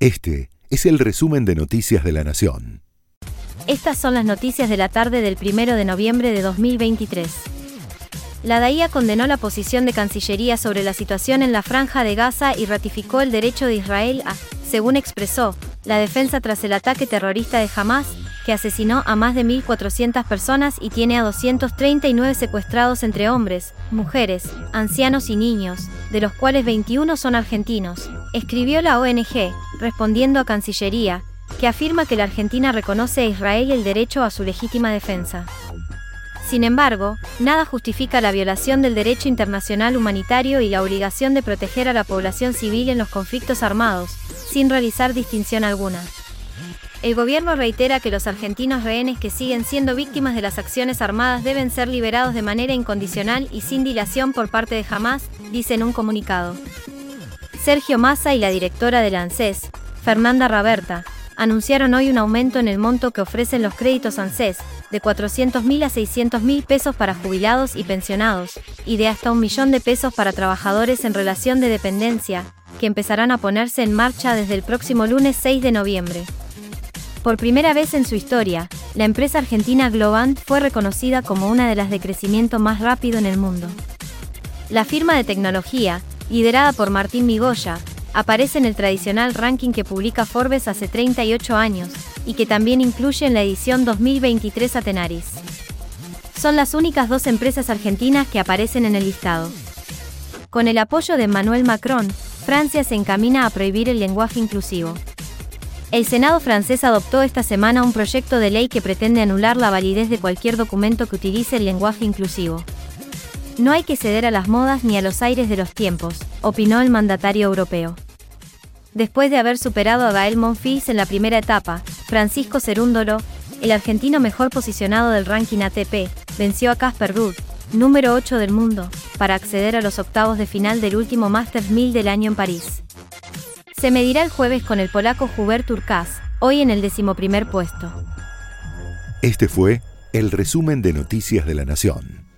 Este es el resumen de Noticias de la Nación. Estas son las noticias de la tarde del 1 de noviembre de 2023. La DAIA condenó la posición de Cancillería sobre la situación en la franja de Gaza y ratificó el derecho de Israel a, según expresó, la defensa tras el ataque terrorista de Hamas, que asesinó a más de 1.400 personas y tiene a 239 secuestrados entre hombres, mujeres, ancianos y niños, de los cuales 21 son argentinos, escribió la ONG, respondiendo a Cancillería, que afirma que la Argentina reconoce a Israel el derecho a su legítima defensa. Sin embargo, nada justifica la violación del derecho internacional humanitario y la obligación de proteger a la población civil en los conflictos armados, sin realizar distinción alguna. El gobierno reitera que los argentinos rehenes que siguen siendo víctimas de las acciones armadas deben ser liberados de manera incondicional y sin dilación por parte de Hamas, dice en un comunicado. Sergio Massa y la directora del ANSES, Fernanda Raberta, anunciaron hoy un aumento en el monto que ofrecen los créditos ANSES, de 400.000 a 600.000 pesos para jubilados y pensionados, y de hasta un millón de pesos para trabajadores en relación de dependencia, que empezarán a ponerse en marcha desde el próximo lunes 6 de noviembre. Por primera vez en su historia, la empresa argentina Globant fue reconocida como una de las de crecimiento más rápido en el mundo. La firma de tecnología, liderada por Martín Migoya, aparece en el tradicional ranking que publica Forbes hace 38 años, y que también incluye en la edición 2023 a Tenaris. Son las únicas dos empresas argentinas que aparecen en el listado. Con el apoyo de Emmanuel Macron, Francia se encamina a prohibir el lenguaje inclusivo. El Senado francés adoptó esta semana un proyecto de ley que pretende anular la validez de cualquier documento que utilice el lenguaje inclusivo. No hay que ceder a las modas ni a los aires de los tiempos, opinó el mandatario europeo. Después de haber superado a Gael Monfils en la primera etapa, Francisco Cerúndolo, el argentino mejor posicionado del ranking ATP, venció a Casper Ruud, número 8 del mundo, para acceder a los octavos de final del último Masters 1000 del año en París. Se medirá el jueves con el polaco Hubert Urkaz, hoy en el decimoprimer puesto. Este fue el resumen de Noticias de la Nación.